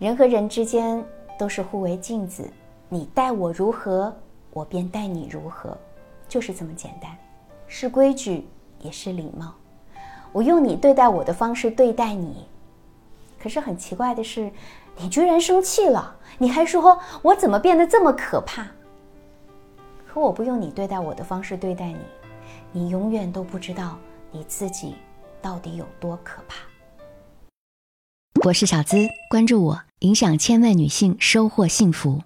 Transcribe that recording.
人和人之间都是互为镜子，你待我如何，我便待你如何，就是这么简单，是规矩也是礼貌。我用你对待我的方式对待你，可是很奇怪的是，你居然生气了，你还说我怎么变得这么可怕？可我不用你对待我的方式对待你，你永远都不知道你自己到底有多可怕。我是小资，关注我，影响千万女性，收获幸福。